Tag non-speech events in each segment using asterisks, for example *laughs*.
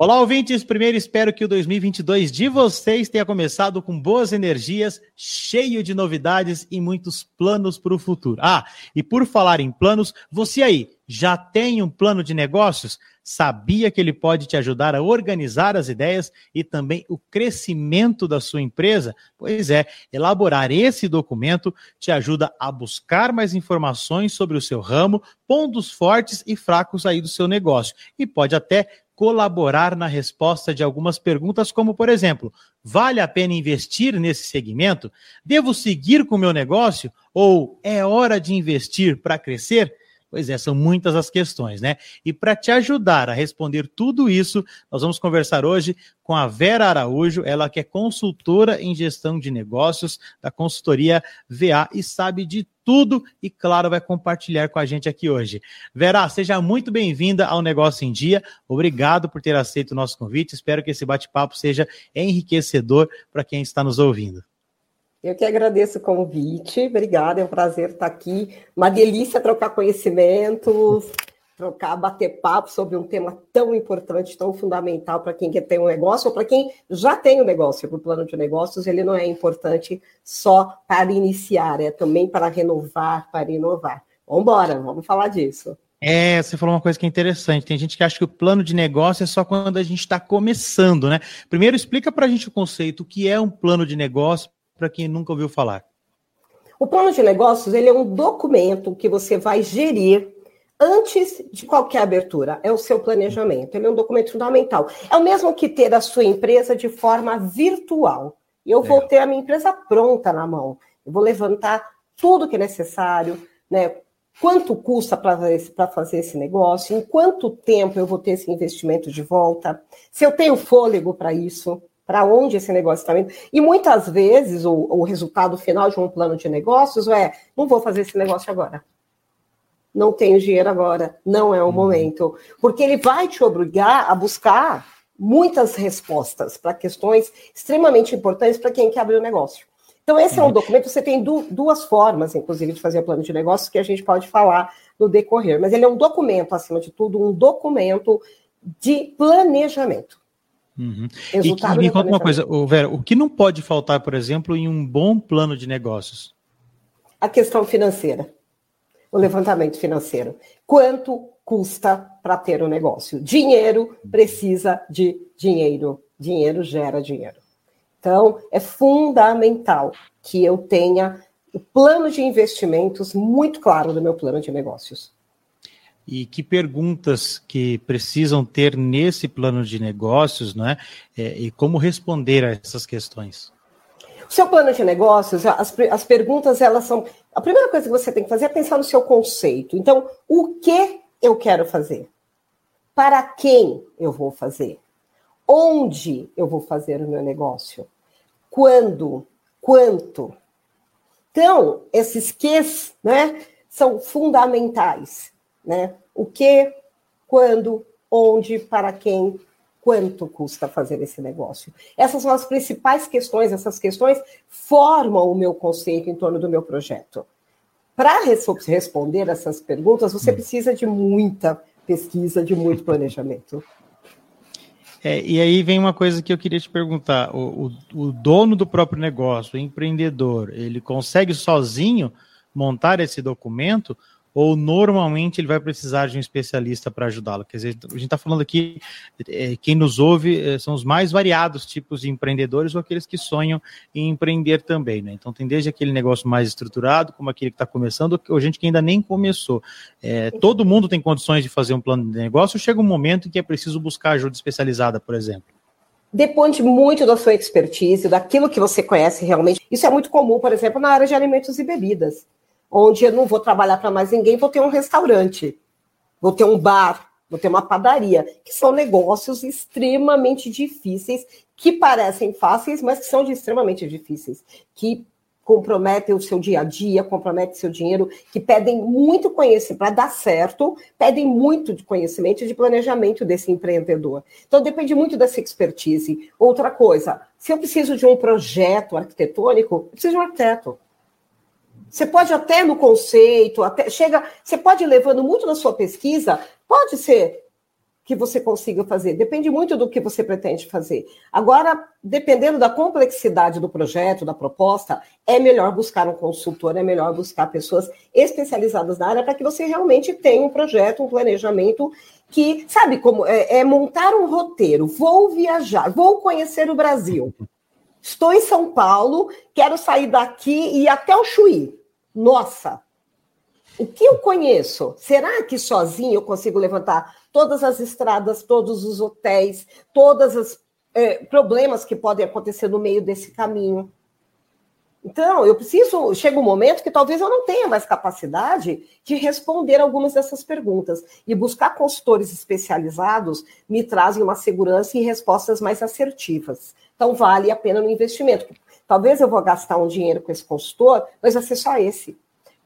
Olá, ouvintes. Primeiro, espero que o 2022 de vocês tenha começado com boas energias, cheio de novidades e muitos planos para o futuro. Ah, e por falar em planos, você aí já tem um plano de negócios? Sabia que ele pode te ajudar a organizar as ideias e também o crescimento da sua empresa? Pois é, elaborar esse documento te ajuda a buscar mais informações sobre o seu ramo, pontos fortes e fracos aí do seu negócio e pode até colaborar na resposta de algumas perguntas, como, por exemplo, vale a pena investir nesse segmento? Devo seguir com o meu negócio? Ou é hora de investir para crescer? Pois é, são muitas as questões, né? E para te ajudar a responder tudo isso, nós vamos conversar hoje com a Vera Araújo, ela que é consultora em gestão de negócios da consultoria VA e sabe de tudo e, claro, vai compartilhar com a gente aqui hoje. Vera, seja muito bem-vinda ao Negócio em Dia. Obrigado por ter aceito o nosso convite. Espero que esse bate-papo seja enriquecedor para quem está nos ouvindo. Eu que agradeço o convite, obrigada, é um prazer estar aqui. Uma delícia trocar conhecimentos, trocar, bater papo sobre um tema tão importante, tão fundamental para quem quer ter um negócio ou para quem já tem um negócio. O plano de negócios ele não é importante só para iniciar, é também para renovar, para inovar. Vamos embora, vamos falar disso. É, você falou uma coisa que é interessante. Tem gente que acha que o plano de negócio é só quando a gente está começando, né? Primeiro, explica para a gente o conceito, o que é um plano de negócio, para quem nunca ouviu falar? O plano de negócios ele é um documento que você vai gerir antes de qualquer abertura. É o seu planejamento. Ele é um documento fundamental. É o mesmo que ter a sua empresa de forma virtual. Eu vou ter a minha empresa pronta na mão. Eu vou levantar tudo que é necessário, né? Quanto custa para fazer esse negócio? Em quanto tempo eu vou ter esse investimento de volta? Se eu tenho fôlego para isso? Para onde esse negócio está indo. E muitas vezes o, o, resultado final de um plano de negócios é: não vou fazer esse negócio agora. Não tenho dinheiro agora, não é o uhum. momento. Porque ele vai te obrigar a buscar muitas respostas para questões extremamente importantes para quem quer abrir o negócio. Então, esse é um uhum. documento, você tem du duas formas, inclusive, de fazer plano de negócios que a gente pode falar no decorrer. Mas ele é um documento, acima de tudo, um documento de planejamento. Uhum. E, me conta uma coisa, Vera, o que não pode faltar, por exemplo, em um bom plano de negócios? A questão financeira, o levantamento financeiro. Quanto custa para ter o um negócio? Dinheiro precisa de dinheiro. Dinheiro gera dinheiro. Então, é fundamental que eu tenha o plano de investimentos muito claro do meu plano de negócios e que perguntas que precisam ter nesse plano de negócios, né? E como responder a essas questões. O seu plano de negócios, as, as perguntas, elas são. A primeira coisa que você tem que fazer é pensar no seu conceito. Então, o que eu quero fazer? Para quem eu vou fazer? Onde eu vou fazer o meu negócio? Quando? Quanto? Então, esses Qs, né, são fundamentais né? O que, quando, onde, para quem, quanto custa fazer esse negócio. Essas são as principais questões, essas questões formam o meu conceito em torno do meu projeto. Para responder essas perguntas, você hum. precisa de muita pesquisa, de muito planejamento. É, e aí vem uma coisa que eu queria te perguntar: o, o, o, dono do próprio negócio, o empreendedor, ele consegue sozinho montar esse documento ou normalmente ele vai precisar de um especialista para ajudá-lo? Quer dizer, a gente está falando aqui, é, quem nos ouve é, são os mais variados tipos de empreendedores ou aqueles que sonham em empreender também, né? Então tem desde aquele negócio mais estruturado, como aquele que está começando, ou gente que ainda nem começou. É, todo mundo tem condições de fazer um plano de negócio, chega um momento em que é preciso buscar ajuda especializada, por exemplo. Depende muito da sua expertise, daquilo que você conhece realmente. Isso é muito comum, por exemplo, na área de alimentos e bebidas onde eu não vou trabalhar para mais ninguém, vou ter um restaurante, vou ter um bar, vou ter uma padaria, que são negócios extremamente difíceis, que parecem fáceis, mas que são extremamente difíceis, que comprometem o seu dia a dia, comprometem seu dinheiro, que pedem muito conhecimento para dar certo, pedem muito de conhecimento e de planejamento desse empreendedor. Então depende muito dessa expertise. Outra coisa, se eu preciso de um projeto arquitetônico, eu preciso de um arquiteto. Você pode até no conceito, até chega, você pode ir levando muito na sua pesquisa, pode ser que você consiga fazer. Depende muito do que você pretende fazer. Agora, dependendo da complexidade do projeto, da proposta, é melhor buscar um consultor, é melhor buscar pessoas especializadas na área para que você realmente tenha um projeto, um planejamento que, sabe como, é, é montar um roteiro. Vou viajar, vou conhecer o Brasil. Estou em São Paulo, quero sair daqui e ir até o Chuí. Nossa, o que eu conheço? Será que sozinho eu consigo levantar todas as estradas, todos os hotéis, todos os é, problemas que podem acontecer no meio desse caminho? Então, eu preciso. Chega um momento que talvez eu não tenha mais capacidade de responder algumas dessas perguntas. E buscar consultores especializados me trazem uma segurança e respostas mais assertivas. Então, vale a pena no investimento. Talvez eu vou gastar um dinheiro com esse consultor, mas vai ser só esse.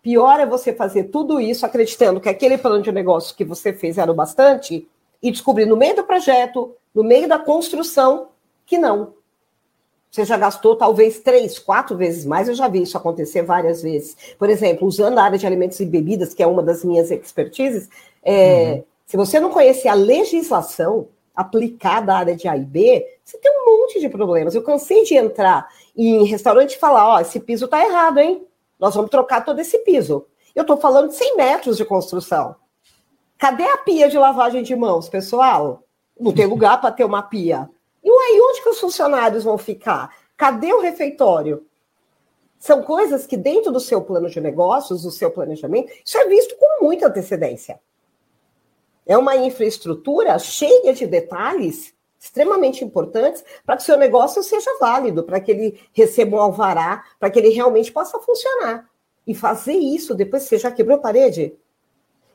Pior é você fazer tudo isso acreditando que aquele plano de negócio que você fez era o bastante e descobrir no meio do projeto, no meio da construção, que não. Você já gastou talvez três, quatro vezes mais. Eu já vi isso acontecer várias vezes. Por exemplo, usando a área de alimentos e bebidas, que é uma das minhas expertises, é, uhum. se você não conhecer a legislação aplicada à área de A e B, você tem um monte de problemas. Eu cansei de entrar em restaurante e falar: ó, oh, esse piso está errado, hein? Nós vamos trocar todo esse piso. Eu estou falando de 100 metros de construção. Cadê a pia de lavagem de mãos, pessoal? Não tem lugar para ter uma pia. Que os funcionários vão ficar? Cadê o refeitório? São coisas que, dentro do seu plano de negócios, do seu planejamento, isso é visto com muita antecedência. É uma infraestrutura cheia de detalhes extremamente importantes para que o seu negócio seja válido, para que ele receba um alvará, para que ele realmente possa funcionar. E fazer isso depois que você já quebrou a parede.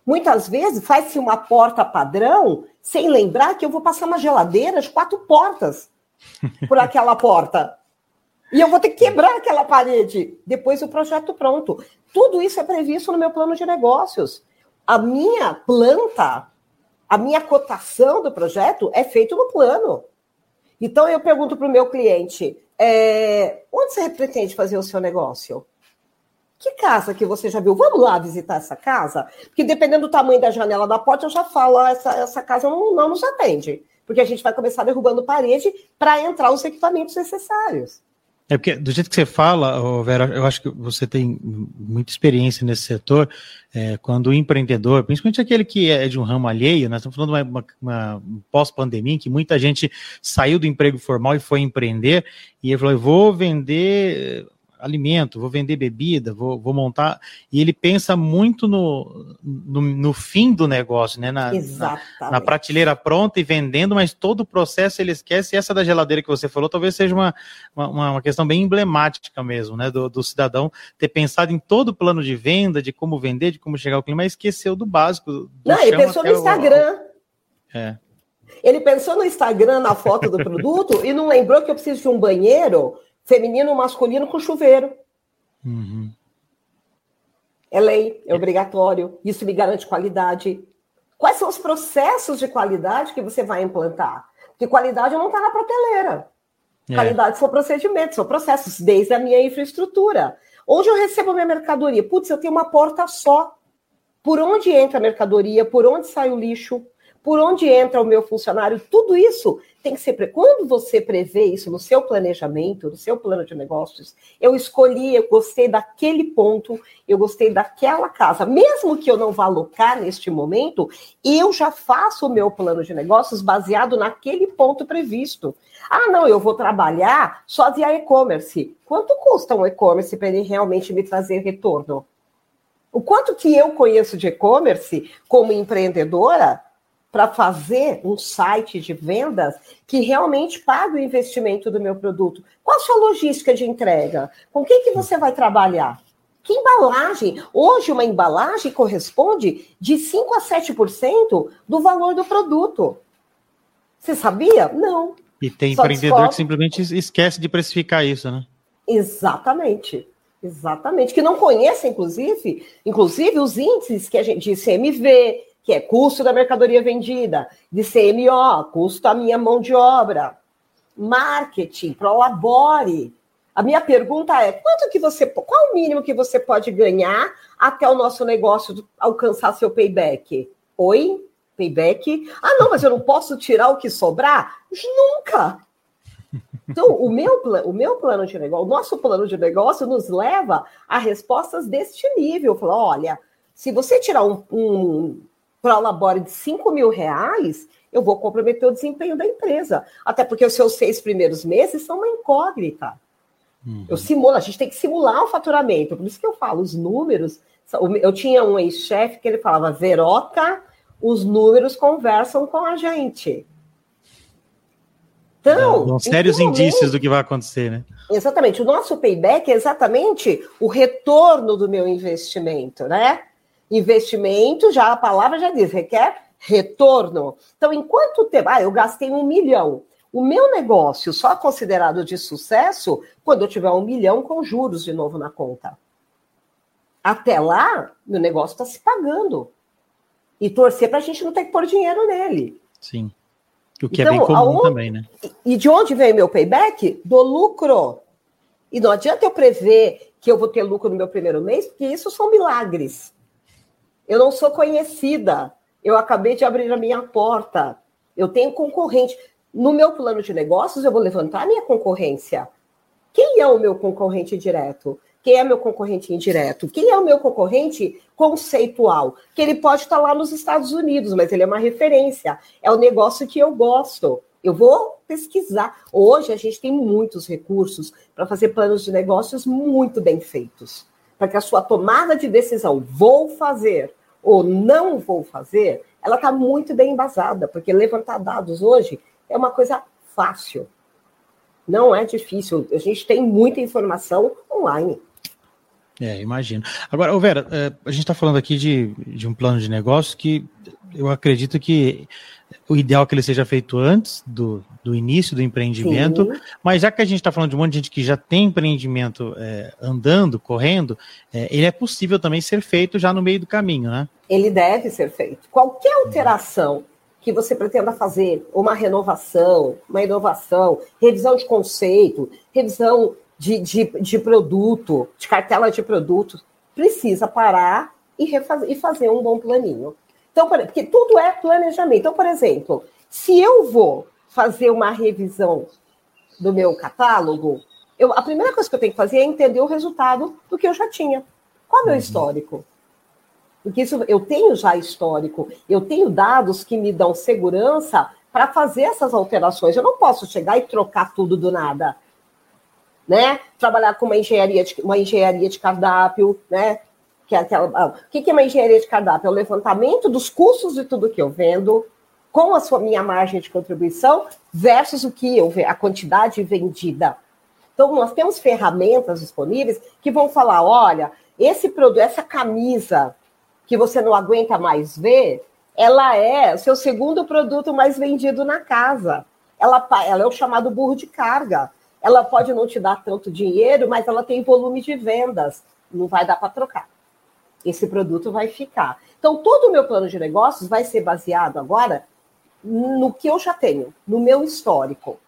Muitas vezes faz-se uma porta padrão sem lembrar que eu vou passar uma geladeira de quatro portas por aquela porta. E eu vou ter que quebrar aquela parede. Depois o projeto pronto. Tudo isso é previsto no meu plano de negócios. A minha planta a minha cotação do projeto é feito no plano. Então eu pergunto para o meu cliente: é, onde você pretende fazer o seu negócio? Que casa que você já viu? Vamos lá visitar essa casa? Porque dependendo do tamanho da janela da porta, eu já falo: ah, essa, essa casa não, não nos atende. Porque a gente vai começar derrubando parede para entrar os equipamentos necessários. É porque, do jeito que você fala, Vera, eu acho que você tem muita experiência nesse setor. É, quando o empreendedor, principalmente aquele que é de um ramo alheio, nós estamos falando de uma, uma, pós-pandemia, em que muita gente saiu do emprego formal e foi empreender, e ele falou: eu vou vender alimento, vou vender bebida, vou, vou montar. E ele pensa muito no, no, no fim do negócio, né? Na, na, na, prateleira pronta e vendendo, mas todo o processo ele esquece. E essa da geladeira que você falou talvez seja uma, uma, uma questão bem emblemática mesmo, né? Do, do, cidadão ter pensado em todo o plano de venda, de como vender, de como chegar ao cliente, mas esqueceu do básico. Do Não, ele pensou no Instagram. O... É. Ele pensou no Instagram, na foto do *laughs* produto, e não lembrou que eu preciso de um banheiro feminino masculino com chuveiro. Uhum. É lei, é obrigatório. Isso me garante qualidade. Quais são os processos de qualidade que você vai implantar? Porque qualidade não está na prateleira. É. Qualidade são procedimentos, são processos, desde a minha infraestrutura. Onde eu recebo minha mercadoria? Putz, eu tenho uma porta só. Por onde entra a mercadoria? Por onde sai o lixo? por onde entra o meu funcionário, tudo isso tem que ser. Quando você prevê isso no seu planejamento, no seu plano de negócios, eu escolhi, eu gostei daquele ponto, eu gostei daquela casa, mesmo que eu não vá alocar neste momento, eu já faço o meu plano de negócios baseado naquele ponto previsto. Ah, não, eu vou trabalhar só via e-commerce. Quanto custa um e-commerce para ele realmente me trazer retorno? O quanto que eu conheço de e-commerce como empreendedora para fazer um site de vendas que realmente pague o investimento do meu produto? Qual a sua logística de entrega? Com quem que você vai trabalhar? Que embalagem? Hoje, uma embalagem corresponde de 5 a 7% do valor do produto. Você sabia? Não. E tem Só empreendedor descobre... que simplesmente esquece de precificar isso, né? Exatamente. Exatamente. Que não conhece, inclusive, inclusive os índices que a gente de CMV, que é custo da mercadoria vendida, de CMO, custo da minha mão de obra, marketing, prolabore. A minha pergunta é: quanto que você, qual o mínimo que você pode ganhar até o nosso negócio alcançar seu payback? Oi? payback. Ah, não, mas eu não posso tirar o que sobrar? Nunca! Então, o meu, o meu plano de negócio, o nosso plano de negócio nos leva a respostas deste nível. Falar, olha, se você tirar um, um prolabore de 5 mil reais, eu vou comprometer o desempenho da empresa. Até porque os seus seis primeiros meses são uma incógnita. Uhum. Eu simulo, a gente tem que simular o faturamento. Por isso que eu falo, os números. Eu tinha um ex-chefe que ele falava, Veroca, os números conversam com a gente. Então, São sérios indícios do que vai acontecer, né? Exatamente. O nosso payback é exatamente o retorno do meu investimento, né? Investimento, já a palavra já diz, requer retorno. Então, em quanto tempo? Ah, eu gastei um milhão. O meu negócio só é considerado de sucesso quando eu tiver um milhão com juros de novo na conta. Até lá, meu negócio está se pagando. E torcer para a gente não ter que pôr dinheiro nele. Sim. O que então, é bem comum também, né? E de onde vem meu payback? Do lucro. E não adianta eu prever que eu vou ter lucro no meu primeiro mês, porque isso são milagres. Eu não sou conhecida. Eu acabei de abrir a minha porta. Eu tenho concorrente. No meu plano de negócios, eu vou levantar a minha concorrência. Quem é o meu concorrente direto? Quem é meu concorrente indireto? Quem é o meu concorrente conceitual? Que ele pode estar lá nos Estados Unidos, mas ele é uma referência. É o negócio que eu gosto. Eu vou pesquisar. Hoje a gente tem muitos recursos para fazer planos de negócios muito bem feitos. Para que a sua tomada de decisão, vou fazer ou não vou fazer, ela está muito bem embasada, porque levantar dados hoje é uma coisa fácil. Não é difícil. A gente tem muita informação online. É, imagino. Agora, Vera, é, a gente está falando aqui de, de um plano de negócio que eu acredito que o ideal é que ele seja feito antes do, do início do empreendimento, Sim. mas já que a gente está falando de um monte de gente que já tem empreendimento é, andando, correndo, é, ele é possível também ser feito já no meio do caminho, né? Ele deve ser feito. Qualquer alteração que você pretenda fazer, uma renovação, uma inovação, revisão de conceito, revisão de, de, de produto, de cartela de produtos, precisa parar e, refazer, e fazer um bom planinho. Então, porque tudo é planejamento. Então, por exemplo, se eu vou fazer uma revisão do meu catálogo, eu, a primeira coisa que eu tenho que fazer é entender o resultado do que eu já tinha. Qual é o meu uhum. histórico? Porque isso eu tenho já histórico, eu tenho dados que me dão segurança para fazer essas alterações. Eu não posso chegar e trocar tudo do nada né? Trabalhar com uma engenharia de, uma engenharia de cardápio, né? Que é aquela, ah, o que é uma engenharia de cardápio? É o levantamento dos custos de tudo que eu vendo, com a sua minha margem de contribuição, versus o que eu a quantidade vendida. Então, nós temos ferramentas disponíveis que vão falar: olha, esse produto, essa camisa que você não aguenta mais ver, ela é o seu segundo produto mais vendido na casa. Ela, ela é o chamado burro de carga. Ela pode não te dar tanto dinheiro, mas ela tem volume de vendas. Não vai dar para trocar. Esse produto vai ficar. Então, todo o meu plano de negócios vai ser baseado agora no que eu já tenho, no meu histórico.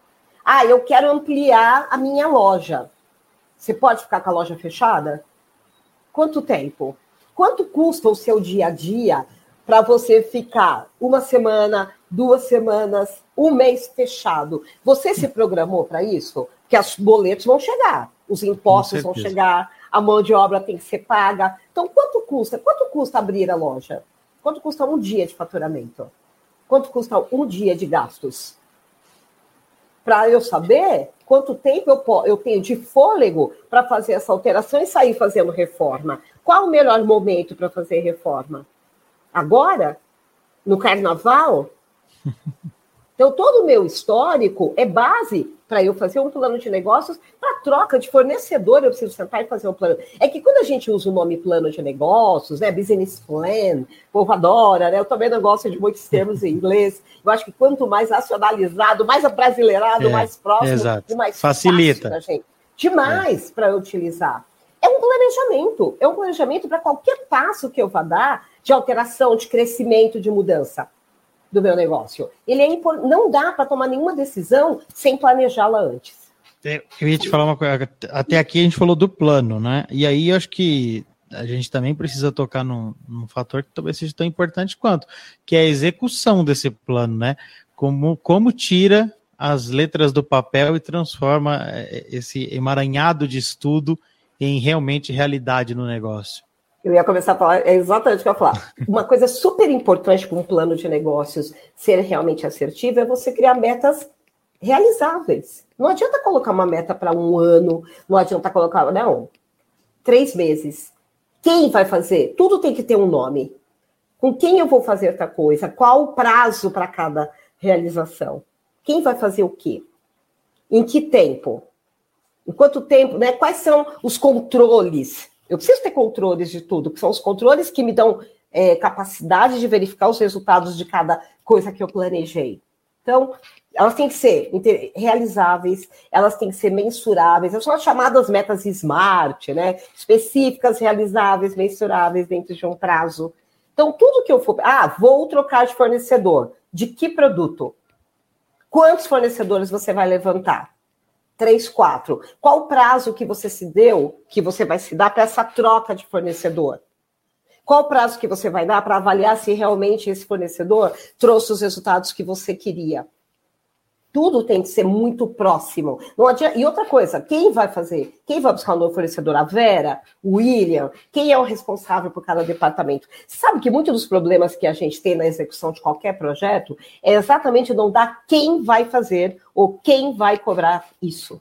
Ah, eu quero ampliar a minha loja. Você pode ficar com a loja fechada? Quanto tempo? Quanto custa o seu dia a dia para você ficar uma semana, duas semanas, um mês fechado? Você se programou para isso? que os boletos vão chegar, os impostos vão chegar, a mão de obra tem que ser paga. Então, quanto custa? Quanto custa abrir a loja? Quanto custa um dia de faturamento? Quanto custa um dia de gastos? Para eu saber quanto tempo eu, eu tenho de fôlego para fazer essa alteração e sair fazendo reforma. Qual o melhor momento para fazer reforma? Agora? No carnaval? *laughs* Então, todo o meu histórico é base para eu fazer um plano de negócios. Para troca de fornecedor, eu preciso sentar e fazer um plano. É que quando a gente usa o nome plano de negócios, né, business plan, o povo adora, né? Eu também não gosto de muitos termos em inglês. Eu acho que quanto mais nacionalizado, mais abrasileirado, é, mais próximo, exato. mais facilita a gente. Demais é. para utilizar. É um planejamento, é um planejamento para qualquer passo que eu vá dar de alteração, de crescimento, de mudança do meu negócio. Ele é impor... não dá para tomar nenhuma decisão sem planejá-la antes. Eu ia te falar uma coisa. Até aqui a gente falou do plano, né? E aí eu acho que a gente também precisa tocar num, num, fator que talvez seja tão importante quanto, que é a execução desse plano, né? Como, como tira as letras do papel e transforma é, esse emaranhado de estudo em realmente realidade no negócio. Eu ia começar a falar, é exatamente o que eu ia falar. Uma coisa super importante para um plano de negócios ser realmente assertivo é você criar metas realizáveis. Não adianta colocar uma meta para um ano, não adianta colocar, não, três meses. Quem vai fazer? Tudo tem que ter um nome. Com quem eu vou fazer outra coisa? Qual o prazo para cada realização? Quem vai fazer o quê? Em que tempo? Em quanto tempo, né? Quais são os controles? Eu preciso ter controles de tudo, que são os controles que me dão é, capacidade de verificar os resultados de cada coisa que eu planejei. Então, elas têm que ser realizáveis, elas têm que ser mensuráveis, são as chamadas metas SMART, né? Específicas, realizáveis, mensuráveis dentro de um prazo. Então, tudo que eu for. Ah, vou trocar de fornecedor. De que produto? Quantos fornecedores você vai levantar? Três, quatro. Qual o prazo que você se deu, que você vai se dar para essa troca de fornecedor? Qual o prazo que você vai dar para avaliar se realmente esse fornecedor trouxe os resultados que você queria? Tudo tem que ser muito próximo. Não adianta... E outra coisa, quem vai fazer? Quem vai buscar um novo fornecedor? A Vera? O William? Quem é o responsável por cada departamento? Sabe que muitos dos problemas que a gente tem na execução de qualquer projeto é exatamente não dar quem vai fazer ou quem vai cobrar isso.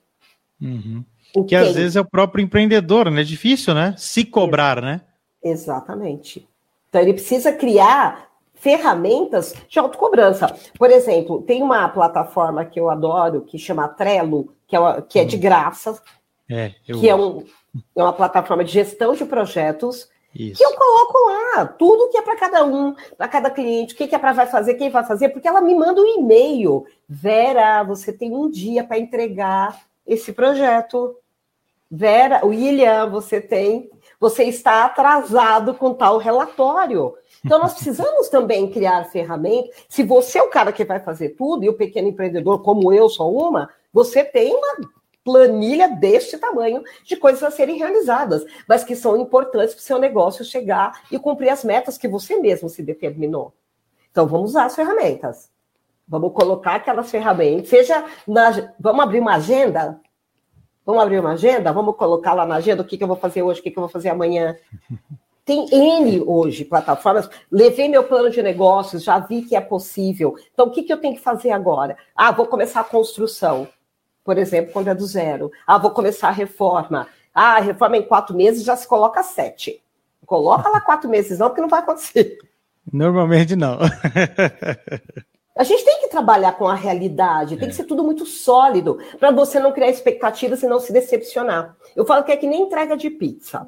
Uhum. O que quem? às vezes é o próprio empreendedor, né? É difícil, né? Se cobrar, né? Exatamente. Então ele precisa criar ferramentas de autocobrança. Por exemplo, tem uma plataforma que eu adoro que chama Trello, que é, que é de hum. graça, é, eu... que é, um, é uma plataforma de gestão de projetos. Isso. Que eu coloco lá tudo que é para cada um, para cada cliente, o que, que é para vai fazer, quem vai fazer, porque ela me manda um e-mail. Vera, você tem um dia para entregar esse projeto. Vera, William, você tem, você está atrasado com tal relatório. Então, nós precisamos também criar ferramentas. Se você é o cara que vai fazer tudo, e o pequeno empreendedor, como eu sou uma, você tem uma planilha deste tamanho de coisas a serem realizadas, mas que são importantes para o seu negócio chegar e cumprir as metas que você mesmo se determinou. Então, vamos usar as ferramentas. Vamos colocar aquelas ferramentas, seja na, vamos abrir uma agenda, vamos abrir uma agenda, vamos colocar lá na agenda o que, que eu vou fazer hoje, o que, que eu vou fazer amanhã. *laughs* Tem N hoje plataformas. Levei meu plano de negócios, já vi que é possível. Então, o que, que eu tenho que fazer agora? Ah, vou começar a construção, por exemplo, quando é do zero. Ah, vou começar a reforma. Ah, a reforma em quatro meses já se coloca sete. Coloca lá quatro meses, não, porque não vai acontecer. Normalmente não. *laughs* A gente tem que trabalhar com a realidade, tem é. que ser tudo muito sólido, para você não criar expectativas e não se decepcionar. Eu falo que é que nem entrega de pizza.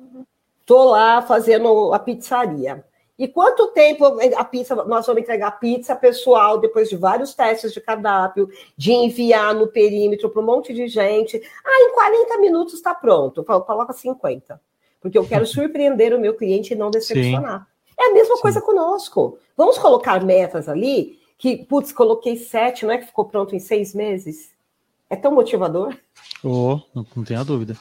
Estou lá fazendo a pizzaria. E quanto tempo a pizza, nós vamos entregar a pizza pessoal depois de vários testes de cardápio, de enviar no perímetro para um monte de gente? Ah, em 40 minutos está pronto. Coloca 50. Porque eu quero *laughs* surpreender o meu cliente e não decepcionar. Sim. É a mesma Sim. coisa conosco. Vamos colocar metas ali que, putz, coloquei sete, não é que ficou pronto em seis meses? É tão motivador? Oh, não, não tenha dúvida.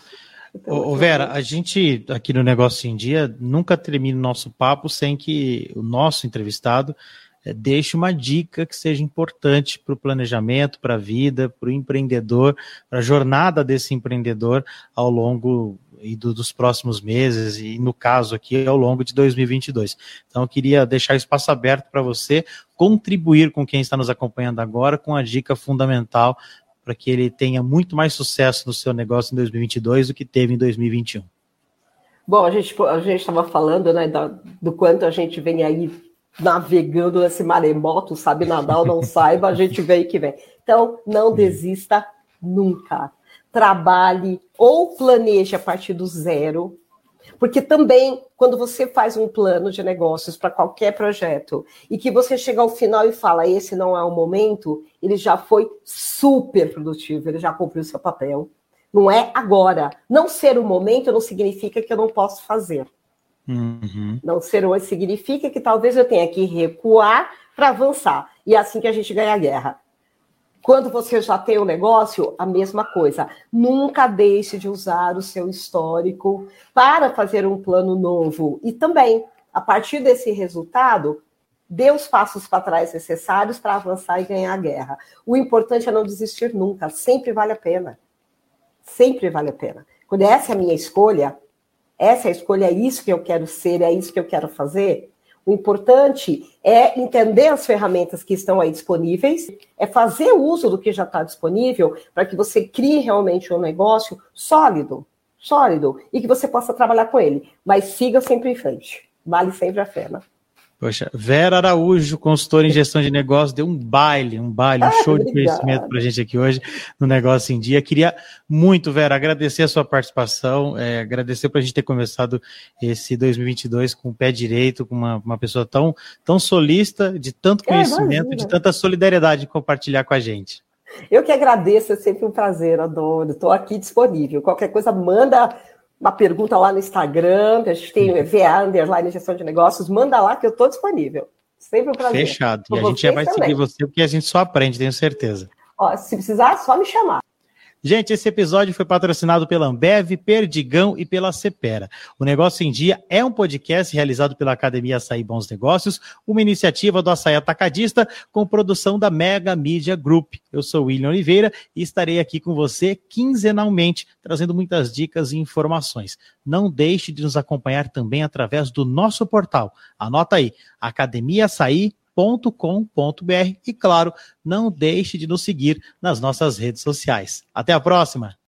Então, Ô, Vera, a gente aqui no Negócio em Dia nunca termina o nosso papo sem que o nosso entrevistado deixe uma dica que seja importante para o planejamento, para a vida, para o empreendedor, para a jornada desse empreendedor ao longo e do, dos próximos meses e no caso aqui ao longo de 2022. Então eu queria deixar o espaço aberto para você contribuir com quem está nos acompanhando agora com a dica fundamental para que ele tenha muito mais sucesso no seu negócio em 2022 do que teve em 2021? Bom, a gente a gente estava falando né, do quanto a gente vem aí navegando nesse maremoto, sabe nadar ou não saiba, a gente vem que vem. Então, não desista nunca. Trabalhe ou planeje a partir do zero, porque também, quando você faz um plano de negócios para qualquer projeto e que você chega ao final e fala, esse não é o momento, ele já foi super produtivo, ele já cumpriu seu papel. Não é agora. Não ser o momento não significa que eu não posso fazer. Uhum. Não ser hoje significa que talvez eu tenha que recuar para avançar. E é assim que a gente ganha a guerra. Quando você já tem o um negócio, a mesma coisa. Nunca deixe de usar o seu histórico para fazer um plano novo. E também, a partir desse resultado, dê os passos para trás necessários para avançar e ganhar a guerra. O importante é não desistir nunca, sempre vale a pena. Sempre vale a pena. Quando essa é a minha escolha, essa é a escolha, é isso que eu quero ser, é isso que eu quero fazer. O importante é entender as ferramentas que estão aí disponíveis, é fazer uso do que já está disponível para que você crie realmente um negócio sólido, sólido, e que você possa trabalhar com ele. Mas siga sempre em frente. Vale sempre a pena. Poxa, Vera Araújo, consultora em gestão de negócios, deu um baile, um baile, um ah, show de conhecimento para a gente aqui hoje no Negócio em Dia. Queria muito, Vera, agradecer a sua participação, é, agradecer para a gente ter começado esse 2022 com o pé direito, com uma, uma pessoa tão, tão solista, de tanto é, conhecimento, é, de tanta solidariedade de compartilhar com a gente. Eu que agradeço, é sempre um prazer, Adoro. Estou aqui disponível. Qualquer coisa, manda uma pergunta lá no Instagram, a gente tem VA Underline Gestão de Negócios, manda lá que eu estou disponível. Sempre um prazer. Fechado. e a gente já vai também. seguir você, porque a gente só aprende, tenho certeza. Ó, se precisar, só me chamar. Gente, esse episódio foi patrocinado pela Ambev, Perdigão e pela Cepera. O Negócio em Dia é um podcast realizado pela Academia Açaí Bons Negócios, uma iniciativa do Açaí Atacadista com produção da Mega Media Group. Eu sou William Oliveira e estarei aqui com você quinzenalmente, trazendo muitas dicas e informações. Não deixe de nos acompanhar também através do nosso portal. Anota aí, Academia Açaí com.br e, claro, não deixe de nos seguir nas nossas redes sociais. Até a próxima!